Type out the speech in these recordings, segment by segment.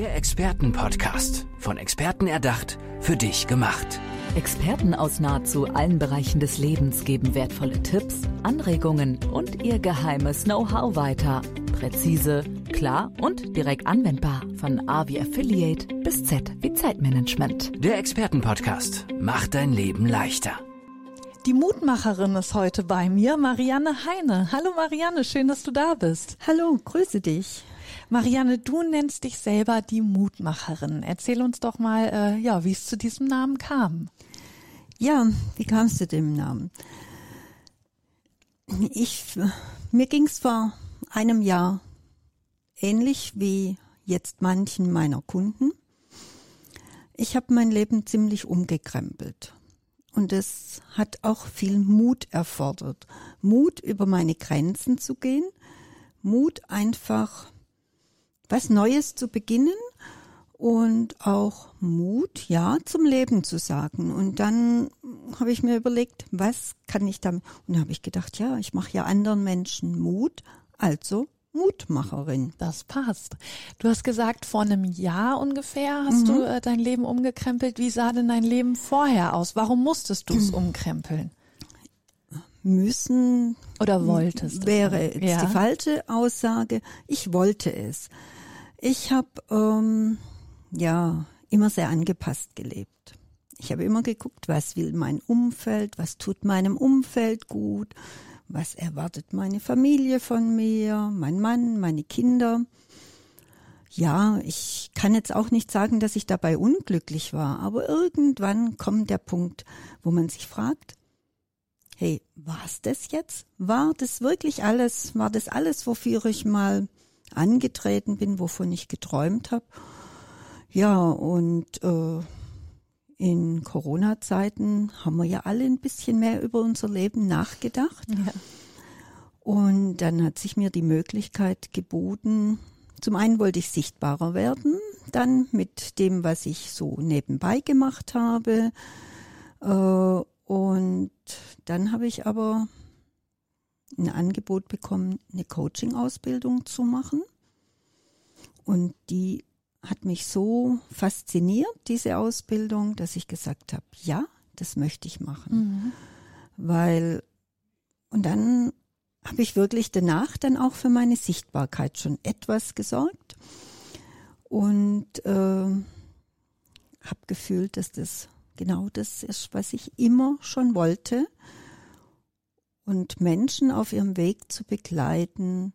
Der Expertenpodcast. Von Experten erdacht, für dich gemacht. Experten aus nahezu allen Bereichen des Lebens geben wertvolle Tipps, Anregungen und ihr geheimes Know-how weiter. Präzise, klar und direkt anwendbar. Von A wie Affiliate bis Z wie Zeitmanagement. Der Expertenpodcast macht dein Leben leichter. Die Mutmacherin ist heute bei mir, Marianne Heine. Hallo Marianne, schön, dass du da bist. Hallo, grüße dich. Marianne, du nennst dich selber die Mutmacherin. Erzähl uns doch mal, äh, ja, wie es zu diesem Namen kam. Ja, wie kam es zu dem Namen? Ich, mir ging es vor einem Jahr ähnlich wie jetzt manchen meiner Kunden. Ich habe mein Leben ziemlich umgekrempelt. Und es hat auch viel Mut erfordert. Mut, über meine Grenzen zu gehen. Mut, einfach was Neues zu beginnen und auch Mut, ja, zum Leben zu sagen. Und dann habe ich mir überlegt, was kann ich damit? Und dann habe ich gedacht, ja, ich mache ja anderen Menschen Mut, also Mutmacherin. Das passt. Du hast gesagt, vor einem Jahr ungefähr hast mhm. du äh, dein Leben umgekrempelt. Wie sah denn dein Leben vorher aus? Warum musstest du es umkrempeln? Müssen oder wolltest wäre jetzt ja. die falsche Aussage. Ich wollte es. Ich habe ähm, ja immer sehr angepasst gelebt. Ich habe immer geguckt, was will mein Umfeld, was tut meinem Umfeld gut, was erwartet meine Familie von mir, mein Mann, meine Kinder. Ja, ich kann jetzt auch nicht sagen, dass ich dabei unglücklich war, aber irgendwann kommt der Punkt, wo man sich fragt, hey, war's das jetzt? War das wirklich alles? War das alles, wofür ich mal angetreten bin, wovon ich geträumt habe. Ja, und äh, in Corona-Zeiten haben wir ja alle ein bisschen mehr über unser Leben nachgedacht. Ja. Und dann hat sich mir die Möglichkeit geboten, zum einen wollte ich sichtbarer werden, dann mit dem, was ich so nebenbei gemacht habe. Äh, und dann habe ich aber ein Angebot bekommen, eine Coaching-Ausbildung zu machen. Und die hat mich so fasziniert, diese Ausbildung, dass ich gesagt habe, ja, das möchte ich machen. Mhm. Weil, und dann habe ich wirklich danach dann auch für meine Sichtbarkeit schon etwas gesorgt und äh, habe gefühlt, dass das genau das ist, was ich immer schon wollte und Menschen auf ihrem Weg zu begleiten,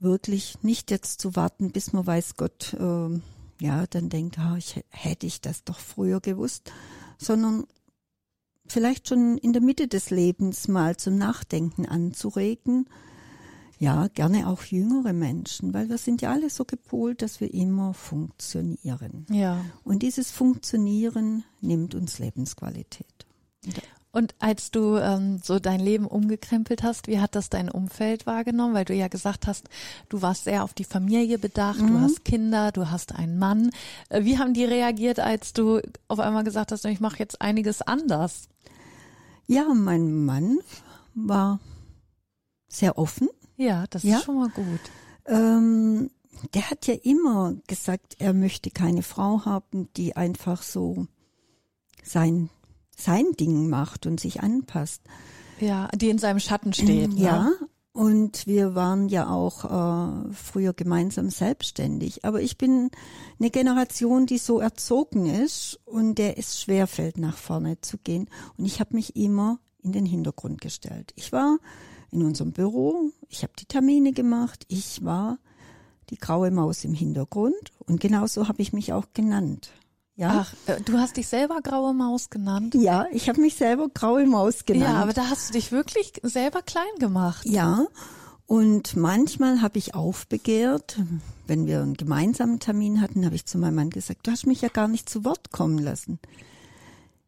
wirklich nicht jetzt zu warten, bis man weiß Gott, äh, ja, dann denkt, ah, ich, hätte ich das doch früher gewusst, sondern vielleicht schon in der Mitte des Lebens mal zum Nachdenken anzuregen. Ja, gerne auch jüngere Menschen, weil wir sind ja alle so gepolt, dass wir immer funktionieren. Ja. Und dieses Funktionieren nimmt uns Lebensqualität. Und als du ähm, so dein Leben umgekrempelt hast, wie hat das dein Umfeld wahrgenommen? Weil du ja gesagt hast, du warst sehr auf die Familie bedacht, mhm. du hast Kinder, du hast einen Mann. Äh, wie haben die reagiert, als du auf einmal gesagt hast, ich mache jetzt einiges anders? Ja, mein Mann war sehr offen. Ja, das ja. ist schon mal gut. Ähm, der hat ja immer gesagt, er möchte keine Frau haben, die einfach so sein sein Ding macht und sich anpasst. Ja, die in seinem Schatten steht. Ja, ne? und wir waren ja auch äh, früher gemeinsam selbstständig. Aber ich bin eine Generation, die so erzogen ist und der es schwerfällt, nach vorne zu gehen. Und ich habe mich immer in den Hintergrund gestellt. Ich war in unserem Büro, ich habe die Termine gemacht, ich war die graue Maus im Hintergrund und genauso habe ich mich auch genannt. Ja. Ach, äh, du hast dich selber graue Maus genannt? Ja, ich habe mich selber graue Maus genannt. Ja, aber da hast du dich wirklich selber klein gemacht. Ja, und manchmal habe ich aufbegehrt, wenn wir einen gemeinsamen Termin hatten, habe ich zu meinem Mann gesagt, du hast mich ja gar nicht zu Wort kommen lassen.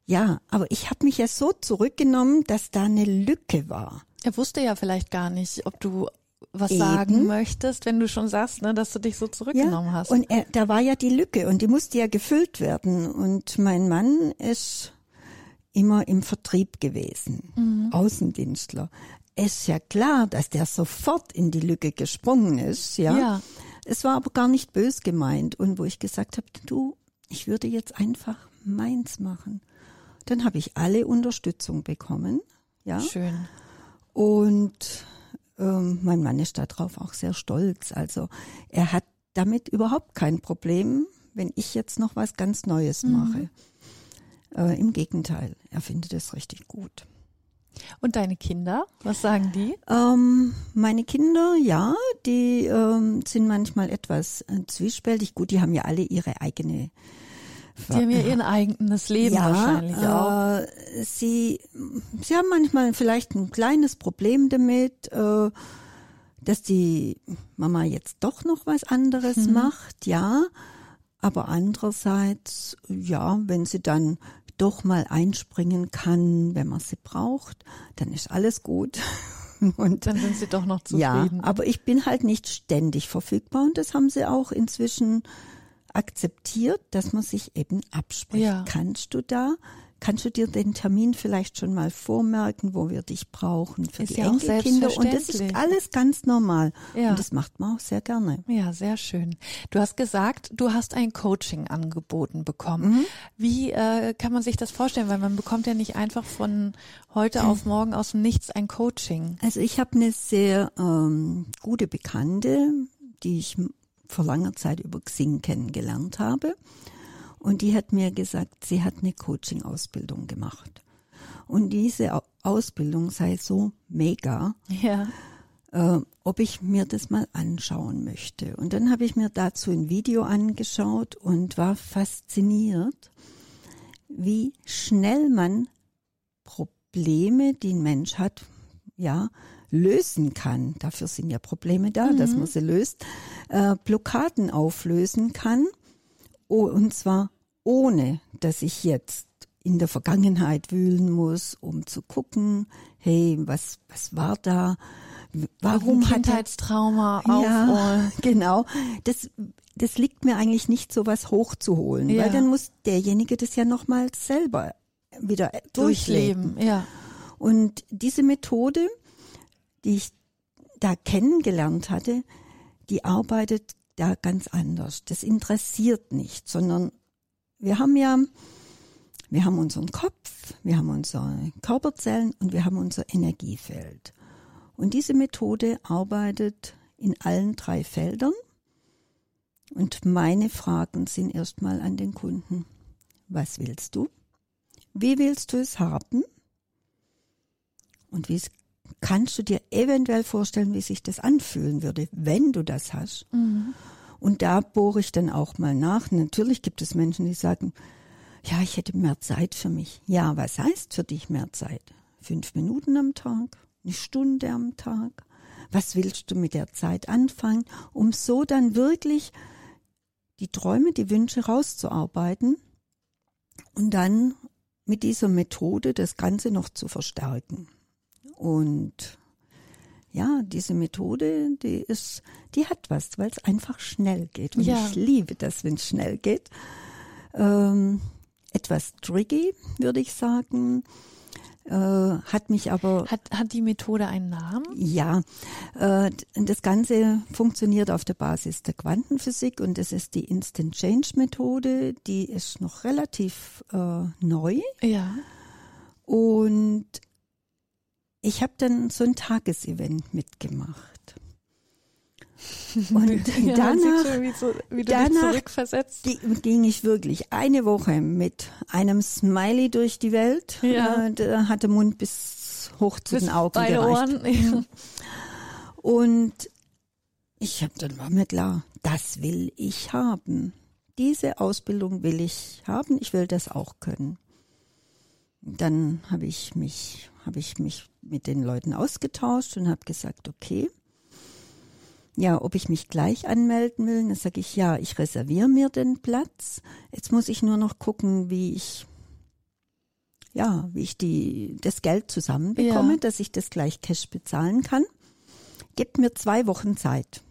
Ja, aber ich habe mich ja so zurückgenommen, dass da eine Lücke war. Er wusste ja vielleicht gar nicht, ob du was Eben. sagen möchtest, wenn du schon sagst, ne, dass du dich so zurückgenommen ja, hast. Und er, da war ja die Lücke und die musste ja gefüllt werden. Und mein Mann ist immer im Vertrieb gewesen, mhm. Außendienstler. Es ist ja klar, dass der sofort in die Lücke gesprungen ist, ja. ja. Es war aber gar nicht bös gemeint und wo ich gesagt habe, du, ich würde jetzt einfach meins machen. Dann habe ich alle Unterstützung bekommen. Ja. Schön. Und ähm, mein Mann ist darauf auch sehr stolz. Also er hat damit überhaupt kein Problem, wenn ich jetzt noch was ganz Neues Mhm. mache. Äh, Im Gegenteil, er findet es richtig gut. Und deine Kinder, was sagen die? Ähm, meine Kinder, ja, die ähm, sind manchmal etwas äh, zwiespältig. Gut, die haben ja alle ihre eigene. Die haben ja ihr eigenes Leben ja, wahrscheinlich auch. äh, Sie, sie haben manchmal vielleicht ein kleines Problem damit, äh, dass die Mama jetzt doch noch was anderes Mhm. macht, ja. Aber andererseits, ja, wenn sie dann doch mal einspringen kann, wenn man sie braucht, dann ist alles gut. Und Dann sind sie doch noch ja, zufrieden. aber ich bin halt nicht ständig verfügbar und das haben sie auch inzwischen akzeptiert, dass man sich eben abspricht. Ja. Kannst du da, kannst du dir den Termin vielleicht schon mal vormerken, wo wir dich brauchen für Ist die ja Enkelkinder und das ist alles ganz normal Ja. und das macht man auch sehr gerne. Ja, sehr schön. Du hast gesagt, du hast ein Coaching angeboten bekommen. Wie äh, kann man sich das vorstellen? Weil man bekommt ja nicht einfach von heute auf morgen aus dem Nichts ein Coaching. Also ich habe eine sehr ähm, gute Bekannte, die ich vor langer Zeit über Xing kennengelernt habe. Und die hat mir gesagt, sie hat eine Coaching-Ausbildung gemacht. Und diese Au- Ausbildung sei so mega, Ja. äh, ob ich mir das mal anschauen möchte. Und dann habe ich mir dazu ein Video angeschaut und war fasziniert, wie schnell man Probleme, die ein Mensch hat, ja, lösen kann. Dafür sind ja Probleme da, dass man sie löst. Äh, Blockaden auflösen kann. Oh, und zwar ohne, dass ich jetzt in der Vergangenheit wühlen muss, um zu gucken, hey, was, was war da? Warum Ein hat er Kindheitstrauma ja, genau. Das, das liegt mir eigentlich nicht, sowas hochzuholen, Ja. weil dann muss derjenige das ja nochmal selber wieder durchleben. Durchleben, ja. Und diese Methode, die ich da kennengelernt hatte, die arbeitet da ganz anders. Das interessiert nicht, sondern wir haben ja, wir haben unseren Kopf, wir haben unsere Körperzellen und wir haben unser Energiefeld. Und diese Methode arbeitet in allen drei Feldern. Und meine Fragen sind erstmal an den Kunden. Was willst du? Wie willst du es haben? Und wie kannst du dir eventuell vorstellen, wie sich das anfühlen würde, wenn du das hast? Und da bohre ich dann auch mal nach. Natürlich gibt es Menschen, die sagen, ja, ich hätte mehr Zeit für mich. Ja, was heißt für dich mehr Zeit? Fünf Minuten am Tag? Eine Stunde am Tag? Was willst du mit der Zeit anfangen, um so dann wirklich die Träume, die Wünsche rauszuarbeiten und dann mit dieser Methode das Ganze noch zu verstärken. Und ja, diese Methode, die ist, die hat was, weil es einfach schnell geht. Und Ja. ich liebe das, wenn es schnell geht. Ähm, etwas tricky, würde ich sagen. Äh, hat mich aber Hat, hat die Methode einen Namen? ja, äh, das Ganze funktioniert auf der Basis der Quantenphysik und das ist die Instant Change Methode. Die ist noch relativ äh, neu Ja. und ich habe dann so ein Tagesevent mitgemacht. Und Ja, danach schon, wie, so, wie danach- ging ich wirklich eine Woche mit einem Smiley durch die Welt. Ja. Äh, der hatte Mund bis hoch zu Bis den Augen beide gereicht. Ohren. Und ich habe dann war mir klar, das will ich haben. Diese Ausbildung will ich haben. Ich will das auch können. Dann habe ich mich habe ich mich mit den Leuten ausgetauscht und habe gesagt, okay, ja, ob ich mich gleich anmelden will. Dann sage ich, ja, ich reserviere mir den Platz. Jetzt muss ich nur noch gucken, wie ich ja, wie ich die das Geld zusammenbekomme, Ja. dass ich das gleich Cash bezahlen kann. Gebt mir zwei Wochen Zeit.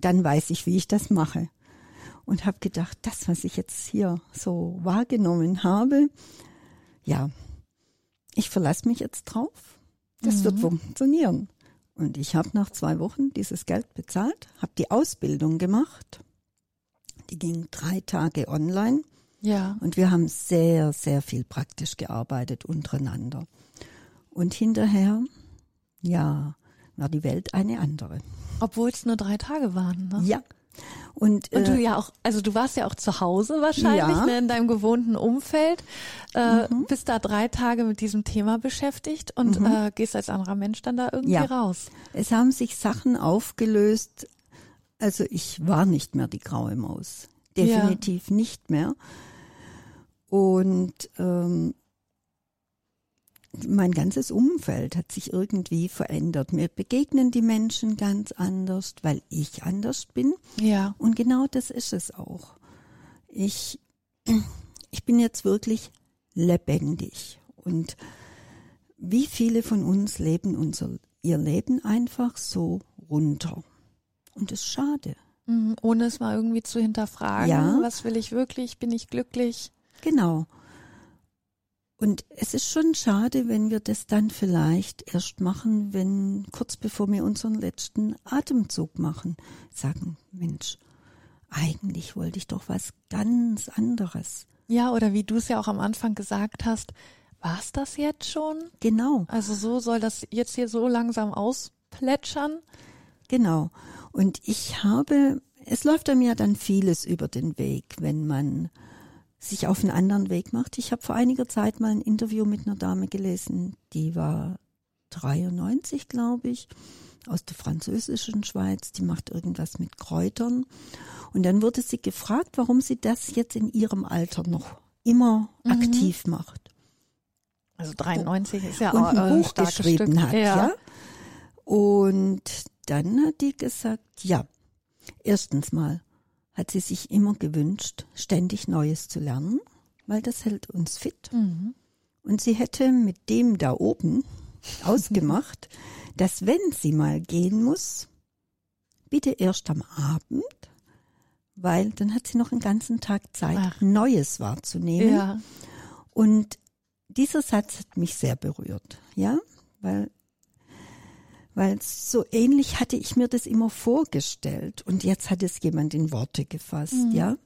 Dann weiß ich, wie ich das mache. Und habe gedacht, das, was ich jetzt hier so wahrgenommen habe, ja, ich verlasse mich jetzt drauf. Das wird funktionieren. Und ich habe nach zwei Wochen dieses Geld bezahlt, habe die Ausbildung gemacht. Die ging drei Tage online Ja. und wir haben sehr, sehr viel praktisch gearbeitet untereinander. Und hinterher, ja, war die Welt eine andere. Obwohl es nur drei Tage waren. Ne? Ja. Und, Und du äh, ja auch, also du warst ja auch zu Hause wahrscheinlich, Ja. ne, in deinem gewohnten Umfeld, äh, bist da drei Tage mit diesem Thema beschäftigt und äh, gehst als anderer Mensch dann da irgendwie Ja. raus. es haben sich Sachen aufgelöst. Also ich war nicht mehr die graue Maus. Definitiv nicht mehr. Und ähm, mein ganzes Umfeld hat sich irgendwie verändert. Mir begegnen die Menschen ganz anders, weil ich anders bin. Ja. Und genau das ist es auch. Ich, ich bin jetzt wirklich lebendig. Und wie viele von uns leben unser, ihr Leben einfach so runter. Und das ist schade. Mhm, ohne es mal irgendwie zu hinterfragen. Ja. Was will ich wirklich? Bin ich glücklich? Genau. Und es ist schon schade, wenn wir das dann vielleicht erst machen, wenn kurz bevor wir unseren letzten Atemzug machen, sagen, Mensch, eigentlich wollte ich doch was ganz anderes. Ja, oder wie du es ja auch am Anfang gesagt hast, war's das jetzt schon? Genau. Also so soll das jetzt hier so langsam ausplätschern? Genau. Und ich habe, es läuft einem ja dann vieles über den Weg, wenn man sich auf einen anderen Weg macht. Ich habe vor einiger Zeit mal ein Interview mit einer Dame gelesen, die war 93, glaube ich, aus der französischen Schweiz, die macht irgendwas mit Kräutern. Und dann wurde sie gefragt, warum sie das jetzt in ihrem Alter noch immer aktiv macht. Also 93 ist ja auch ein ein Buch geschrieben Stück. hat, ja. Und dann hat die gesagt, ja, erstens mal hat sie sich immer gewünscht, ständig Neues zu lernen, weil das hält uns fit. Mhm. Und sie hätte mit dem da oben ausgemacht, dass wenn sie mal gehen muss, bitte erst am Abend, weil dann hat sie noch einen ganzen Tag Zeit, Ach. Neues wahrzunehmen. Ja. Und dieser Satz hat mich sehr berührt, ja, weil, weil so ähnlich hatte ich mir das immer vorgestellt und jetzt hat es jemand in Worte gefasst, ja.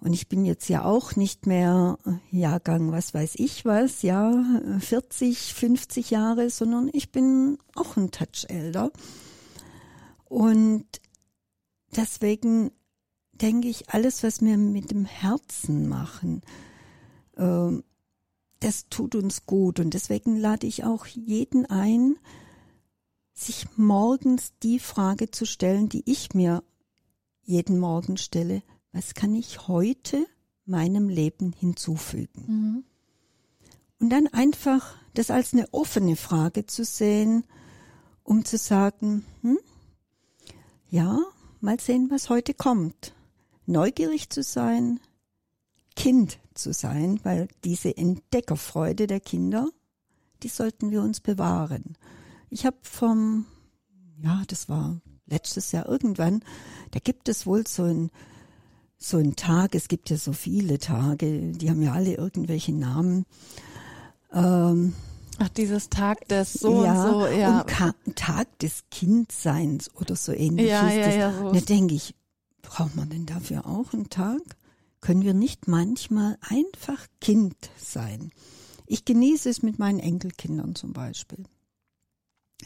Und ich bin jetzt ja auch nicht mehr äh, Jahrgang, was weiß ich was, ja, äh, 40, 50 Jahre, sondern ich bin auch ein Touch älter. Und deswegen denke ich, alles, was wir mit dem Herzen machen, ähm, das tut uns gut. Und deswegen lade ich auch jeden ein, sich morgens die Frage zu stellen, die ich mir jeden Morgen stelle. Was kann ich heute meinem Leben hinzufügen? Mhm. Und dann einfach das als eine offene Frage zu sehen, um zu sagen, hm, ja, mal sehen, was heute kommt. Neugierig zu sein, Kind zu sein, weil diese Entdeckerfreude der Kinder, die sollten wir uns bewahren. Ich habe vom, ja, das war letztes Jahr irgendwann, da gibt es wohl so ein, so ein Tag, es gibt ja so viele Tage, die haben ja alle irgendwelche Namen. Ähm, Ach, dieses Tag des so ja, und so, ja. und Ka Tag des Kindseins oder so ähnlich Ja, ist ja, das. ja, so. Da denke ich, braucht man denn dafür auch einen Tag? Können wir nicht manchmal einfach Kind sein? Ich genieße es mit meinen Enkelkindern zum Beispiel.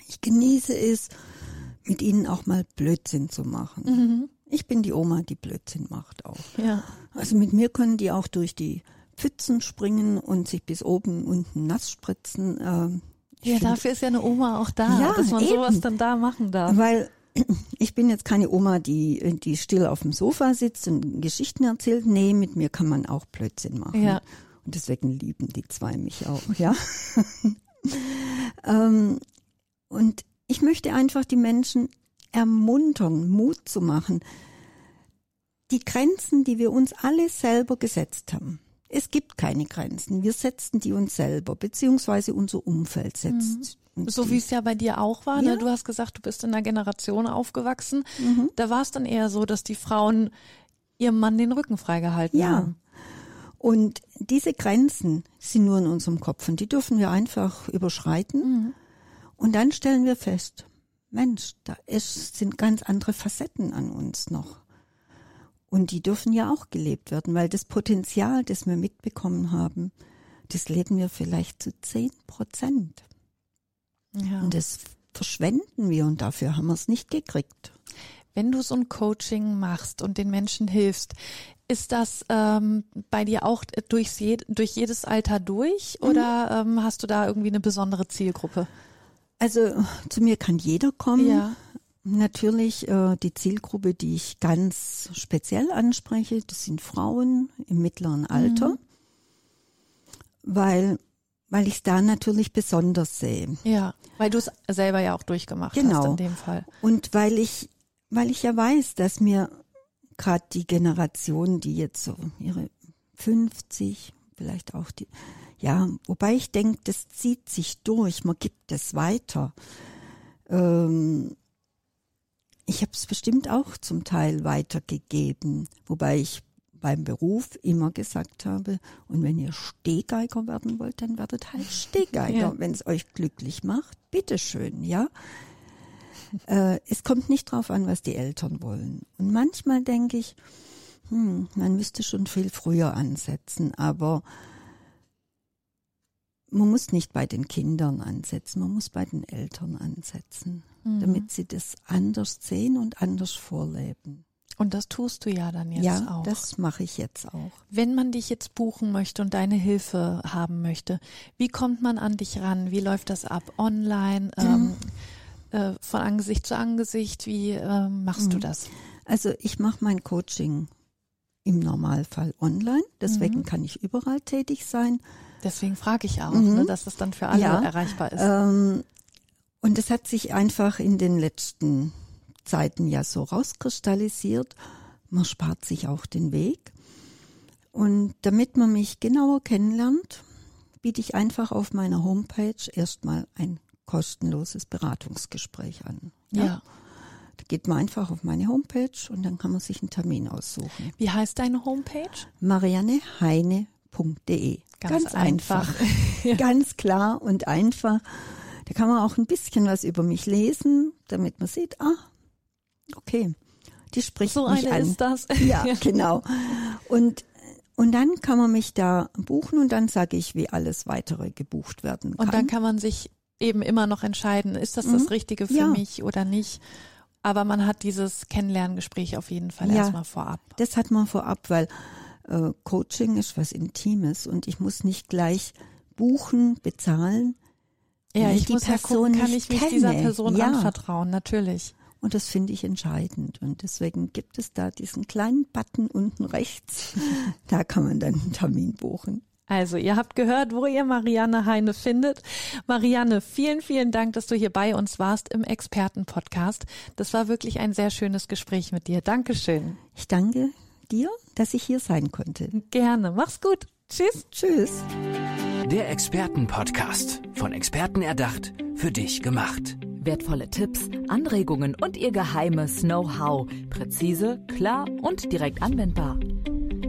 Ich genieße es, mit ihnen auch mal Blödsinn zu machen. Mhm. Ich bin die Oma, die Blödsinn macht auch. Ja. Also mit mir können die auch durch die Pfützen springen und sich bis oben unten nass spritzen. Ähm, Ja, dafür ist ja eine Oma auch da, Ja, dass man eben. sowas dann da machen darf. Weil ich bin jetzt keine Oma, die, die still auf dem Sofa sitzt und Geschichten erzählt. Nee, mit mir kann man auch Blödsinn machen. Ja. Und deswegen lieben die zwei mich auch, ja. ähm, und ich möchte einfach die Menschen ermuntern, Mut zu machen. Die Grenzen, die wir uns alle selber gesetzt haben. Es gibt keine Grenzen. Wir setzen die uns selber, beziehungsweise unser Umfeld setzt. uns So wie es ja bei dir auch war. Ja. Ne? Du hast gesagt, du bist in einer Generation aufgewachsen. Mhm. Da war es dann eher so, dass die Frauen ihrem Mann den Rücken freigehalten Ja. haben. Und diese Grenzen sind nur in unserem Kopf und die dürfen wir einfach überschreiten. Mhm. Und dann stellen wir fest, Mensch, da ist, sind ganz andere Facetten an uns noch. Und die dürfen ja auch gelebt werden, weil das Potenzial, das wir mitbekommen haben, das leben wir vielleicht zu zehn Prozent. Ja. Und das verschwenden wir und dafür haben wir es nicht gekriegt. Wenn du so ein Coaching machst und den Menschen hilfst, ist das ähm, bei dir auch durchs je, durch jedes Alter durch mhm. oder ähm, hast du da irgendwie eine besondere Zielgruppe? Also zu mir kann jeder kommen. Ja. Natürlich äh, die Zielgruppe, die ich ganz speziell anspreche, das sind Frauen im mittleren Alter, mhm. weil weil ich es da natürlich besonders sehe. Ja, weil du es selber ja auch durchgemacht genau. hast in dem Fall. Und weil ich weil ich ja weiß, dass mir gerade die Generation, die jetzt so ihre 50, vielleicht auch die, ja, wobei ich denke, das zieht sich durch, man gibt es weiter. Ähm, ich habe es bestimmt auch zum Teil weitergegeben, wobei ich beim Beruf immer gesagt habe, und wenn ihr Stehgeiger werden wollt, dann werdet halt Stehgeiger, ja. wenn es euch glücklich macht, bitteschön, ja. äh, es kommt nicht drauf an, was die Eltern wollen. Und manchmal denke ich, hm, man müsste schon viel früher ansetzen, aber man muss nicht bei den Kindern ansetzen, man muss bei den Eltern ansetzen, mhm. damit sie das anders sehen und anders vorleben. Und das tust du ja dann jetzt ja, auch. Ja, das mache ich jetzt auch. Wenn man dich jetzt buchen möchte und deine Hilfe haben möchte, wie kommt man an dich ran? Wie läuft das ab? Online, ähm, äh, von Angesicht zu Angesicht? Wie äh, machst mhm. du das? Also ich mache mein Coaching im Normalfall online, deswegen mhm. kann ich überall tätig sein. Deswegen frage ich auch, mhm. ne, dass das dann für alle ja, erreichbar ist. Ähm, und es hat sich einfach in den letzten Zeiten ja so rauskristallisiert. Man spart sich auch den Weg. Und damit man mich genauer kennenlernt, biete ich einfach auf meiner Homepage erstmal ein kostenloses Beratungsgespräch an. Ja. ja. Geht man einfach auf meine Homepage und dann kann man sich einen Termin aussuchen. Wie heißt deine Homepage? marianneheine.de. Ganz, Ganz, einfach. einfach. Ganz klar und einfach. Da kann man auch ein bisschen was über mich lesen, damit man sieht, ah, okay, die spricht so mich eine an. ist das. Ja, genau. Und und dann kann man mich da buchen und dann sage ich, wie alles weitere gebucht werden kann. Und dann kann man sich eben immer noch entscheiden, ist das mhm. das Richtige für ja. mich oder nicht. Aber man hat dieses Kennenlerngespräch auf jeden Fall ja, erstmal vorab. Das hat man vorab, weil äh, Coaching ist was Intimes und ich muss nicht gleich buchen, bezahlen. Ja, ich die muss Person ja gucken, kann ich mich kenne. dieser Person ja. anvertrauen, natürlich. Und das finde ich entscheidend. Und deswegen gibt es da diesen kleinen Button unten rechts. da kann man dann einen Termin buchen. Also, ihr habt gehört, wo ihr Marianne Heine findet. Marianne, vielen, vielen Dank, dass du hier bei uns warst im Expertenpodcast. Das war wirklich ein sehr schönes Gespräch mit dir. Dankeschön. Ich danke dir, dass ich hier sein konnte. Gerne. Mach's gut. Tschüss. Tschüss. Der Expertenpodcast. Von Experten erdacht, für dich gemacht. Wertvolle Tipps, Anregungen und ihr geheimes Know-how. Präzise, klar und direkt anwendbar.